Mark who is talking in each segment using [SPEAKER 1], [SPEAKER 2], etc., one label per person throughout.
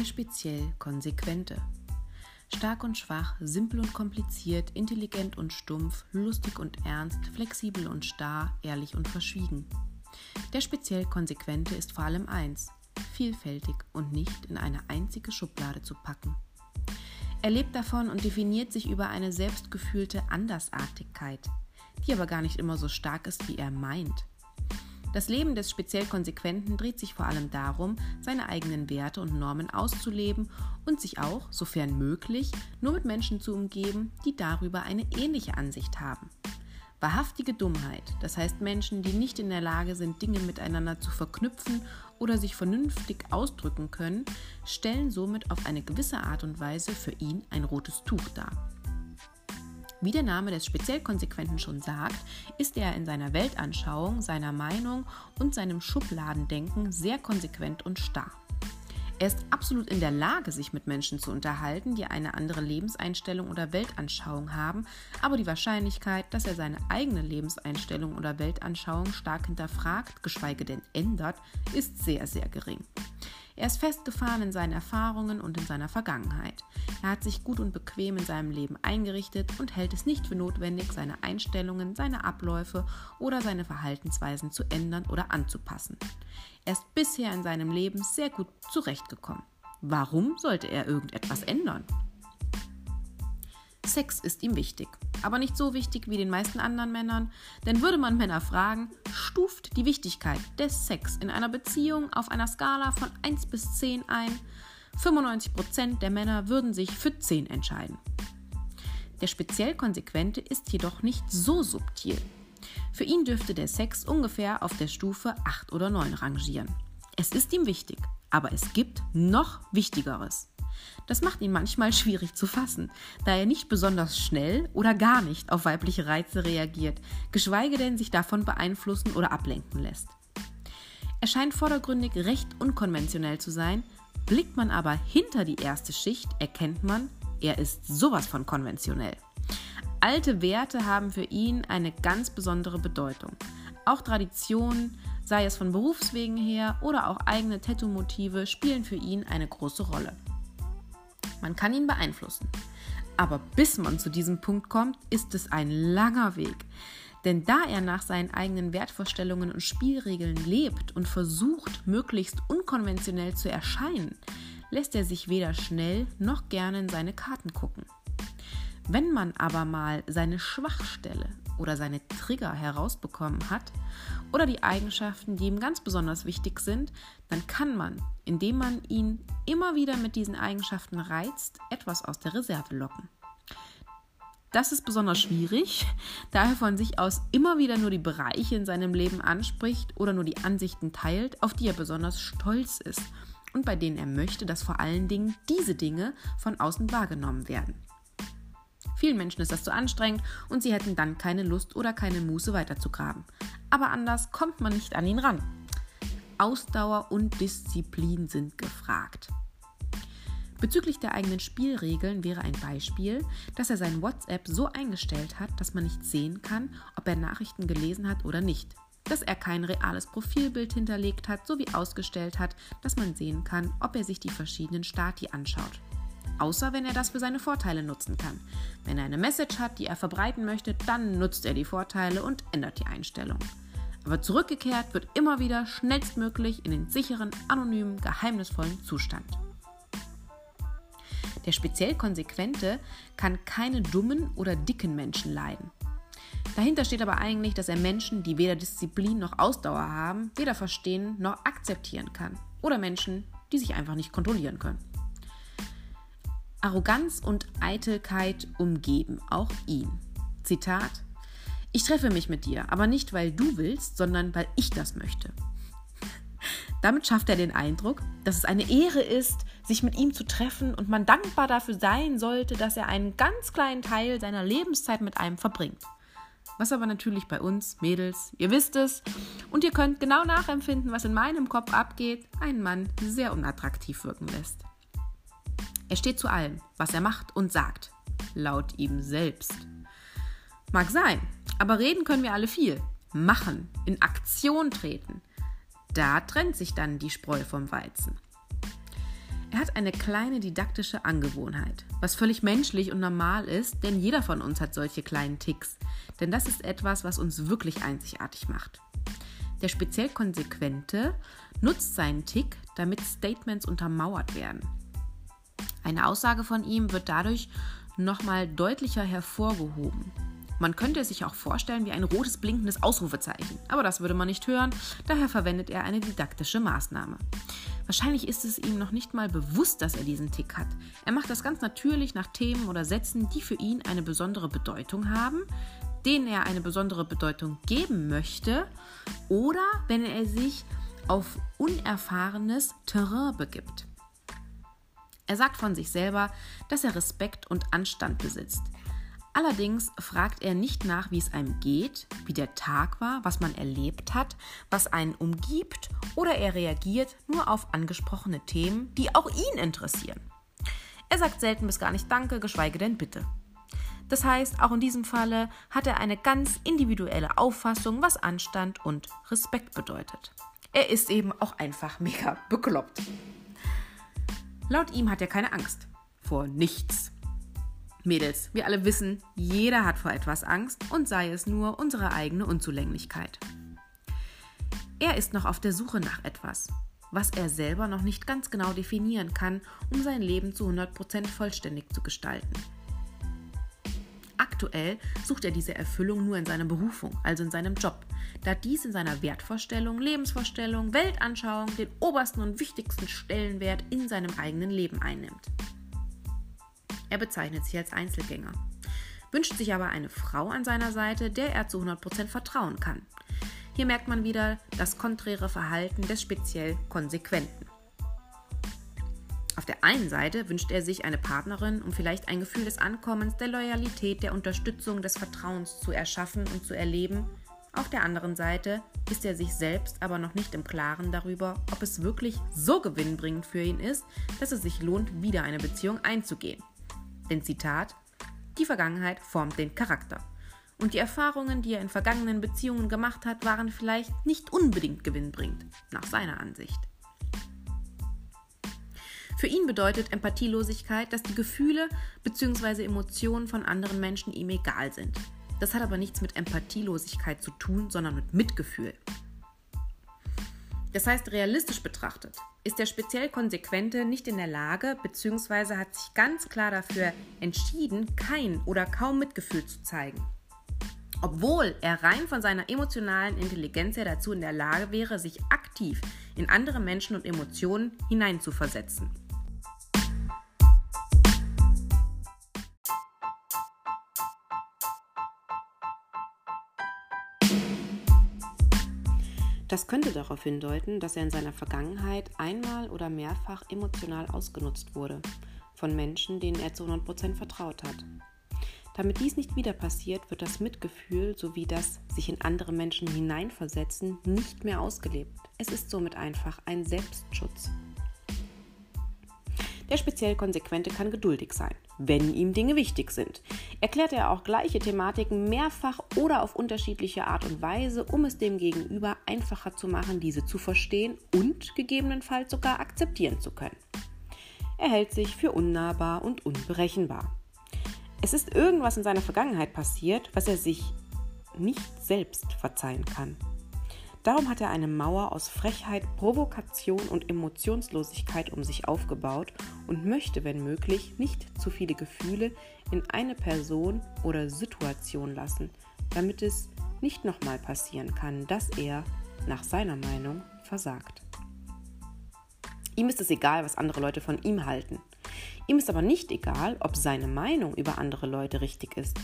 [SPEAKER 1] Der speziell Konsequente. Stark und schwach, simpel und kompliziert, intelligent und stumpf, lustig und ernst, flexibel und starr, ehrlich und verschwiegen. Der speziell Konsequente ist vor allem eins, vielfältig und nicht in eine einzige Schublade zu packen. Er lebt davon und definiert sich über eine selbstgefühlte Andersartigkeit, die aber gar nicht immer so stark ist, wie er meint. Das Leben des speziell Konsequenten dreht sich vor allem darum, seine eigenen Werte und Normen auszuleben und sich auch, sofern möglich, nur mit Menschen zu umgeben, die darüber eine ähnliche Ansicht haben. Wahrhaftige Dummheit, das heißt Menschen, die nicht in der Lage sind, Dinge miteinander zu verknüpfen oder sich vernünftig ausdrücken können, stellen somit auf eine gewisse Art und Weise für ihn ein rotes Tuch dar. Wie der Name des speziell Konsequenten schon sagt, ist er in seiner Weltanschauung, seiner Meinung und seinem Schubladendenken sehr konsequent und starr. Er ist absolut in der Lage, sich mit Menschen zu unterhalten, die eine andere Lebenseinstellung oder Weltanschauung haben, aber die Wahrscheinlichkeit, dass er seine eigene Lebenseinstellung oder Weltanschauung stark hinterfragt, geschweige denn ändert, ist sehr, sehr gering. Er ist festgefahren in seinen Erfahrungen und in seiner Vergangenheit. Er hat sich gut und bequem in seinem Leben eingerichtet und hält es nicht für notwendig, seine Einstellungen, seine Abläufe oder seine Verhaltensweisen zu ändern oder anzupassen. Er ist bisher in seinem Leben sehr gut zurechtgekommen. Warum sollte er irgendetwas ändern? Sex ist ihm wichtig, aber nicht so wichtig wie den meisten anderen Männern, denn würde man Männer fragen, stuft die Wichtigkeit des Sex in einer Beziehung auf einer Skala von 1 bis 10 ein, 95% der Männer würden sich für 10 entscheiden. Der speziell Konsequente ist jedoch nicht so subtil. Für ihn dürfte der Sex ungefähr auf der Stufe 8 oder 9 rangieren. Es ist ihm wichtig, aber es gibt noch Wichtigeres. Das macht ihn manchmal schwierig zu fassen, da er nicht besonders schnell oder gar nicht auf weibliche Reize reagiert, geschweige denn sich davon beeinflussen oder ablenken lässt. Er scheint vordergründig recht unkonventionell zu sein, blickt man aber hinter die erste Schicht, erkennt man, er ist sowas von konventionell. Alte Werte haben für ihn eine ganz besondere Bedeutung. Auch Traditionen, sei es von Berufswegen her oder auch eigene Tattoo-Motive, spielen für ihn eine große Rolle. Man kann ihn beeinflussen. Aber bis man zu diesem Punkt kommt, ist es ein langer Weg. Denn da er nach seinen eigenen Wertvorstellungen und Spielregeln lebt und versucht, möglichst unkonventionell zu erscheinen, lässt er sich weder schnell noch gerne in seine Karten gucken. Wenn man aber mal seine Schwachstelle oder seine Trigger herausbekommen hat oder die Eigenschaften, die ihm ganz besonders wichtig sind, dann kann man, indem man ihn immer wieder mit diesen Eigenschaften reizt, etwas aus der Reserve locken. Das ist besonders schwierig, da er von sich aus immer wieder nur die Bereiche in seinem Leben anspricht oder nur die Ansichten teilt, auf die er besonders stolz ist und bei denen er möchte, dass vor allen Dingen diese Dinge von außen wahrgenommen werden. Vielen Menschen ist das zu anstrengend und sie hätten dann keine Lust oder keine Muße weiterzugraben. Aber anders kommt man nicht an ihn ran. Ausdauer und Disziplin sind gefragt. Bezüglich der eigenen Spielregeln wäre ein Beispiel, dass er sein WhatsApp so eingestellt hat, dass man nicht sehen kann, ob er Nachrichten gelesen hat oder nicht. Dass er kein reales Profilbild hinterlegt hat, sowie ausgestellt hat, dass man sehen kann, ob er sich die verschiedenen Stati anschaut außer wenn er das für seine Vorteile nutzen kann. Wenn er eine Message hat, die er verbreiten möchte, dann nutzt er die Vorteile und ändert die Einstellung. Aber zurückgekehrt wird immer wieder schnellstmöglich in den sicheren, anonymen, geheimnisvollen Zustand. Der speziell Konsequente kann keine dummen oder dicken Menschen leiden. Dahinter steht aber eigentlich, dass er Menschen, die weder Disziplin noch Ausdauer haben, weder verstehen noch akzeptieren kann. Oder Menschen, die sich einfach nicht kontrollieren können. Arroganz und Eitelkeit umgeben auch ihn. Zitat: Ich treffe mich mit dir, aber nicht weil du willst, sondern weil ich das möchte. Damit schafft er den Eindruck, dass es eine Ehre ist, sich mit ihm zu treffen und man dankbar dafür sein sollte, dass er einen ganz kleinen Teil seiner Lebenszeit mit einem verbringt. Was aber natürlich bei uns, Mädels, ihr wisst es, und ihr könnt genau nachempfinden, was in meinem Kopf abgeht, einen Mann sehr unattraktiv wirken lässt. Er steht zu allem, was er macht und sagt, laut ihm selbst. Mag sein, aber reden können wir alle viel. Machen, in Aktion treten. Da trennt sich dann die Spreu vom Weizen. Er hat eine kleine didaktische Angewohnheit, was völlig menschlich und normal ist, denn jeder von uns hat solche kleinen Ticks. Denn das ist etwas, was uns wirklich einzigartig macht. Der speziell Konsequente nutzt seinen Tick, damit Statements untermauert werden. Eine Aussage von ihm wird dadurch nochmal deutlicher hervorgehoben. Man könnte es sich auch vorstellen wie ein rotes blinkendes Ausrufezeichen, aber das würde man nicht hören, daher verwendet er eine didaktische Maßnahme. Wahrscheinlich ist es ihm noch nicht mal bewusst, dass er diesen Tick hat. Er macht das ganz natürlich nach Themen oder Sätzen, die für ihn eine besondere Bedeutung haben, denen er eine besondere Bedeutung geben möchte oder wenn er sich auf unerfahrenes Terrain begibt. Er sagt von sich selber, dass er Respekt und Anstand besitzt. Allerdings fragt er nicht nach, wie es einem geht, wie der Tag war, was man erlebt hat, was einen umgibt, oder er reagiert nur auf angesprochene Themen, die auch ihn interessieren. Er sagt selten bis gar nicht Danke, geschweige denn Bitte. Das heißt, auch in diesem Falle hat er eine ganz individuelle Auffassung, was Anstand und Respekt bedeutet. Er ist eben auch einfach mega bekloppt. Laut ihm hat er keine Angst. Vor nichts. Mädels, wir alle wissen, jeder hat vor etwas Angst und sei es nur unsere eigene Unzulänglichkeit. Er ist noch auf der Suche nach etwas, was er selber noch nicht ganz genau definieren kann, um sein Leben zu 100% vollständig zu gestalten. Aktuell sucht er diese Erfüllung nur in seiner Berufung, also in seinem Job, da dies in seiner Wertvorstellung, Lebensvorstellung, Weltanschauung den obersten und wichtigsten Stellenwert in seinem eigenen Leben einnimmt. Er bezeichnet sich als Einzelgänger, wünscht sich aber eine Frau an seiner Seite, der er zu 100% vertrauen kann. Hier merkt man wieder das konträre Verhalten des speziell Konsequenten. Auf der einen Seite wünscht er sich eine Partnerin, um vielleicht ein Gefühl des Ankommens, der Loyalität, der Unterstützung, des Vertrauens zu erschaffen und zu erleben. Auf der anderen Seite ist er sich selbst aber noch nicht im Klaren darüber, ob es wirklich so gewinnbringend für ihn ist, dass es sich lohnt, wieder eine Beziehung einzugehen. Denn Zitat, die Vergangenheit formt den Charakter. Und die Erfahrungen, die er in vergangenen Beziehungen gemacht hat, waren vielleicht nicht unbedingt gewinnbringend, nach seiner Ansicht. Für ihn bedeutet Empathielosigkeit, dass die Gefühle bzw. Emotionen von anderen Menschen ihm egal sind. Das hat aber nichts mit Empathielosigkeit zu tun, sondern mit Mitgefühl. Das heißt, realistisch betrachtet ist der speziell Konsequente nicht in der Lage bzw. hat sich ganz klar dafür entschieden, kein oder kaum Mitgefühl zu zeigen. Obwohl er rein von seiner emotionalen Intelligenz her dazu in der Lage wäre, sich aktiv in andere Menschen und Emotionen hineinzuversetzen. Das könnte darauf hindeuten, dass er in seiner Vergangenheit einmal oder mehrfach emotional ausgenutzt wurde von Menschen, denen er zu 100% vertraut hat. Damit dies nicht wieder passiert, wird das Mitgefühl sowie das sich in andere Menschen hineinversetzen nicht mehr ausgelebt. Es ist somit einfach ein Selbstschutz. Der speziell Konsequente kann geduldig sein, wenn ihm Dinge wichtig sind. Erklärt er auch gleiche Thematiken mehrfach oder auf unterschiedliche Art und Weise, um es dem Gegenüber einfacher zu machen, diese zu verstehen und gegebenenfalls sogar akzeptieren zu können. Er hält sich für unnahbar und unberechenbar. Es ist irgendwas in seiner Vergangenheit passiert, was er sich nicht selbst verzeihen kann. Darum hat er eine Mauer aus Frechheit, Provokation und Emotionslosigkeit um sich aufgebaut und möchte, wenn möglich, nicht zu viele Gefühle in eine Person oder Situation lassen, damit es nicht nochmal passieren kann, dass er, nach seiner Meinung, versagt. Ihm ist es egal, was andere Leute von ihm halten. Ihm ist aber nicht egal, ob seine Meinung über andere Leute richtig ist.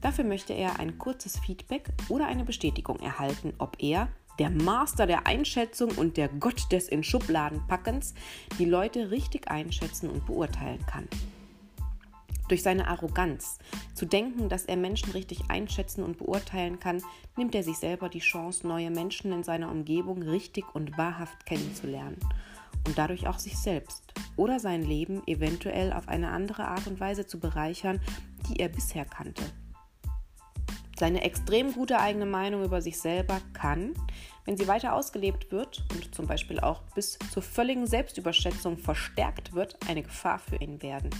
[SPEAKER 1] Dafür möchte er ein kurzes Feedback oder eine Bestätigung erhalten, ob er der Master der Einschätzung und der Gott des in Schubladen packens, die Leute richtig einschätzen und beurteilen kann. Durch seine Arroganz, zu denken, dass er Menschen richtig einschätzen und beurteilen kann, nimmt er sich selber die Chance, neue Menschen in seiner Umgebung richtig und wahrhaft kennenzulernen und dadurch auch sich selbst oder sein Leben eventuell auf eine andere Art und Weise zu bereichern, die er bisher kannte. Seine extrem gute eigene Meinung über sich selber kann, wenn sie weiter ausgelebt wird und zum Beispiel auch bis zur völligen Selbstüberschätzung verstärkt wird, eine Gefahr für ihn werden.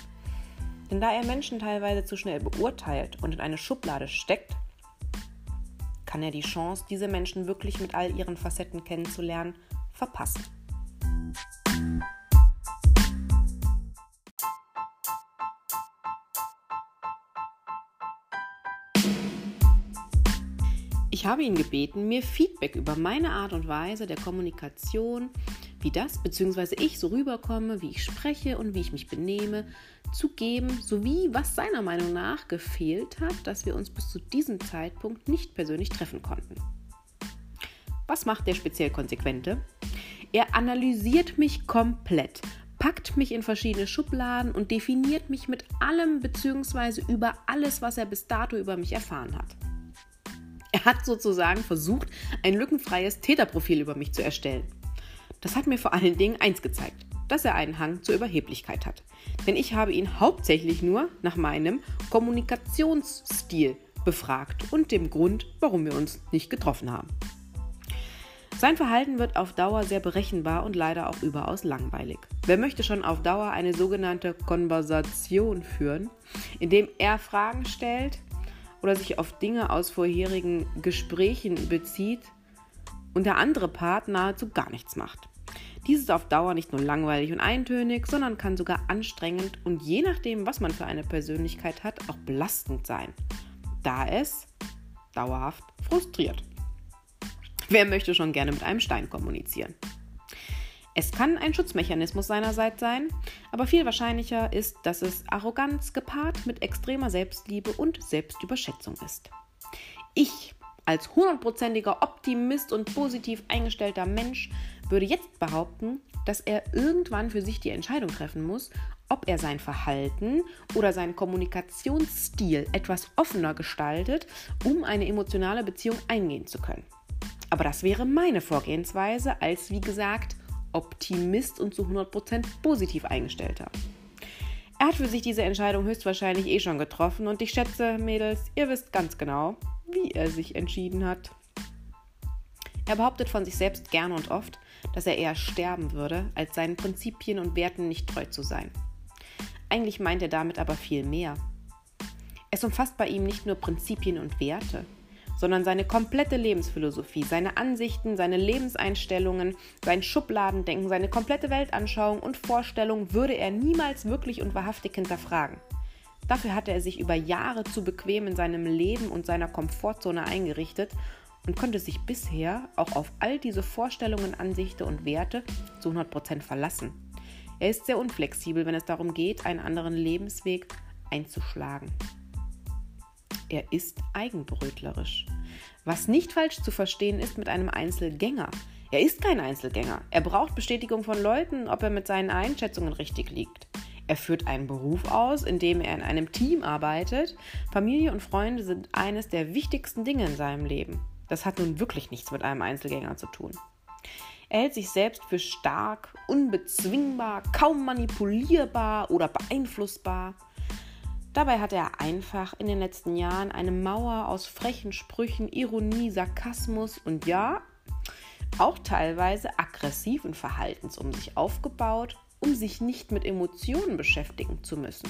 [SPEAKER 1] Denn da er Menschen teilweise zu schnell beurteilt und in eine Schublade steckt, kann er die Chance, diese Menschen wirklich mit all ihren Facetten kennenzulernen, verpassen. Ich habe ihn gebeten, mir Feedback über meine Art und Weise der Kommunikation, wie das bzw. ich so rüberkomme, wie ich spreche und wie ich mich benehme, zu geben, sowie was seiner Meinung nach gefehlt hat, dass wir uns bis zu diesem Zeitpunkt nicht persönlich treffen konnten. Was macht der speziell Konsequente? Er analysiert mich komplett, packt mich in verschiedene Schubladen und definiert mich mit allem bzw. über alles, was er bis dato über mich erfahren hat. Hat sozusagen versucht, ein lückenfreies Täterprofil über mich zu erstellen. Das hat mir vor allen Dingen eins gezeigt, dass er einen Hang zur Überheblichkeit hat. Denn ich habe ihn hauptsächlich nur nach meinem Kommunikationsstil befragt und dem Grund, warum wir uns nicht getroffen haben. Sein Verhalten wird auf Dauer sehr berechenbar und leider auch überaus langweilig. Wer möchte schon auf Dauer eine sogenannte Konversation führen, indem er Fragen stellt, oder sich auf Dinge aus vorherigen Gesprächen bezieht und der andere Part nahezu gar nichts macht. Dies ist auf Dauer nicht nur langweilig und eintönig, sondern kann sogar anstrengend und je nachdem, was man für eine Persönlichkeit hat, auch belastend sein, da es dauerhaft frustriert. Wer möchte schon gerne mit einem Stein kommunizieren? Es kann ein Schutzmechanismus seinerseits sein, aber viel wahrscheinlicher ist, dass es Arroganz gepaart mit extremer Selbstliebe und Selbstüberschätzung ist. Ich als hundertprozentiger Optimist und positiv eingestellter Mensch würde jetzt behaupten, dass er irgendwann für sich die Entscheidung treffen muss, ob er sein Verhalten oder seinen Kommunikationsstil etwas offener gestaltet, um eine emotionale Beziehung eingehen zu können. Aber das wäre meine Vorgehensweise als, wie gesagt, Optimist und zu 100% positiv eingestellter. Er hat für sich diese Entscheidung höchstwahrscheinlich eh schon getroffen und ich schätze, Mädels, ihr wisst ganz genau, wie er sich entschieden hat. Er behauptet von sich selbst gerne und oft, dass er eher sterben würde, als seinen Prinzipien und Werten nicht treu zu sein. Eigentlich meint er damit aber viel mehr. Es umfasst bei ihm nicht nur Prinzipien und Werte, sondern seine komplette Lebensphilosophie, seine Ansichten, seine Lebenseinstellungen, sein Schubladendenken, seine komplette Weltanschauung und Vorstellung würde er niemals wirklich und wahrhaftig hinterfragen. Dafür hatte er sich über Jahre zu bequem in seinem Leben und seiner Komfortzone eingerichtet und konnte sich bisher auch auf all diese Vorstellungen, Ansichten und Werte zu 100% verlassen. Er ist sehr unflexibel, wenn es darum geht, einen anderen Lebensweg einzuschlagen. Er ist eigenbrötlerisch. Was nicht falsch zu verstehen ist mit einem Einzelgänger. Er ist kein Einzelgänger. Er braucht Bestätigung von Leuten, ob er mit seinen Einschätzungen richtig liegt. Er führt einen Beruf aus, in dem er in einem Team arbeitet. Familie und Freunde sind eines der wichtigsten Dinge in seinem Leben. Das hat nun wirklich nichts mit einem Einzelgänger zu tun. Er hält sich selbst für stark, unbezwingbar, kaum manipulierbar oder beeinflussbar. Dabei hat er einfach in den letzten Jahren eine Mauer aus frechen Sprüchen, Ironie, Sarkasmus und ja, auch teilweise aggressiven Verhaltens um sich aufgebaut, um sich nicht mit Emotionen beschäftigen zu müssen.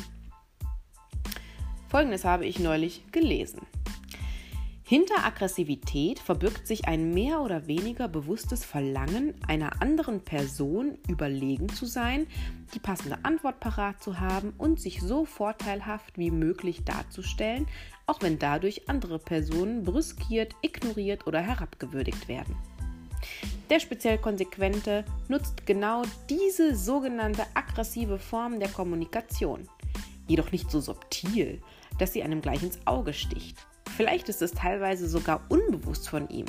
[SPEAKER 1] Folgendes habe ich neulich gelesen. Hinter Aggressivität verbirgt sich ein mehr oder weniger bewusstes Verlangen, einer anderen Person überlegen zu sein, die passende Antwort parat zu haben und sich so vorteilhaft wie möglich darzustellen, auch wenn dadurch andere Personen brüskiert, ignoriert oder herabgewürdigt werden. Der speziell Konsequente nutzt genau diese sogenannte aggressive Form der Kommunikation, jedoch nicht so subtil, dass sie einem gleich ins Auge sticht. Vielleicht ist es teilweise sogar unbewusst von ihm.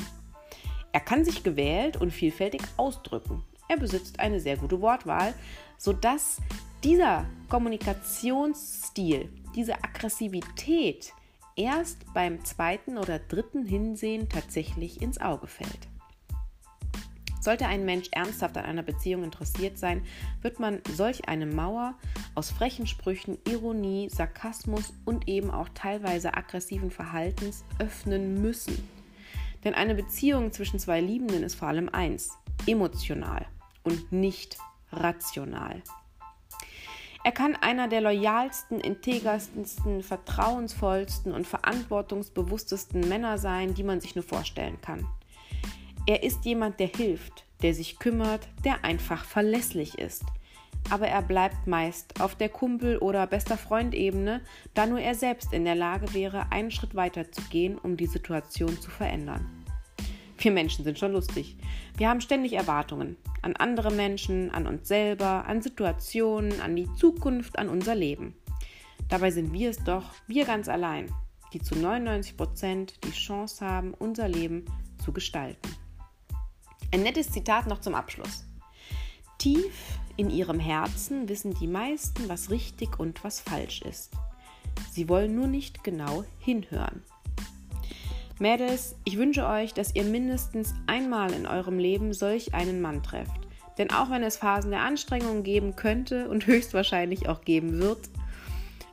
[SPEAKER 1] Er kann sich gewählt und vielfältig ausdrücken. Er besitzt eine sehr gute Wortwahl, sodass dieser Kommunikationsstil, diese Aggressivität erst beim zweiten oder dritten Hinsehen tatsächlich ins Auge fällt. Sollte ein Mensch ernsthaft an einer Beziehung interessiert sein, wird man solch eine Mauer aus frechen Sprüchen, Ironie, Sarkasmus und eben auch teilweise aggressiven Verhaltens öffnen müssen. Denn eine Beziehung zwischen zwei Liebenden ist vor allem eins, emotional und nicht rational. Er kann einer der loyalsten, integersten, vertrauensvollsten und verantwortungsbewusstesten Männer sein, die man sich nur vorstellen kann. Er ist jemand, der hilft, der sich kümmert, der einfach verlässlich ist. Aber er bleibt meist auf der Kumpel- oder bester Freund-Ebene, da nur er selbst in der Lage wäre, einen Schritt weiter zu gehen, um die Situation zu verändern. Wir Menschen sind schon lustig. Wir haben ständig Erwartungen an andere Menschen, an uns selber, an Situationen, an die Zukunft, an unser Leben. Dabei sind wir es doch, wir ganz allein, die zu 99 Prozent die Chance haben, unser Leben zu gestalten. Ein nettes Zitat noch zum Abschluss. Tief in ihrem Herzen wissen die meisten, was richtig und was falsch ist. Sie wollen nur nicht genau hinhören. Mädels, ich wünsche euch, dass ihr mindestens einmal in eurem Leben solch einen Mann trefft. Denn auch wenn es Phasen der Anstrengung geben könnte und höchstwahrscheinlich auch geben wird,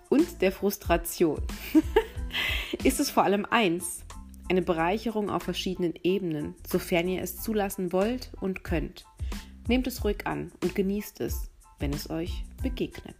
[SPEAKER 1] und der Frustration, ist es vor allem eins, eine Bereicherung auf verschiedenen Ebenen, sofern ihr es zulassen wollt und könnt. Nehmt es ruhig an und genießt es, wenn es euch begegnet.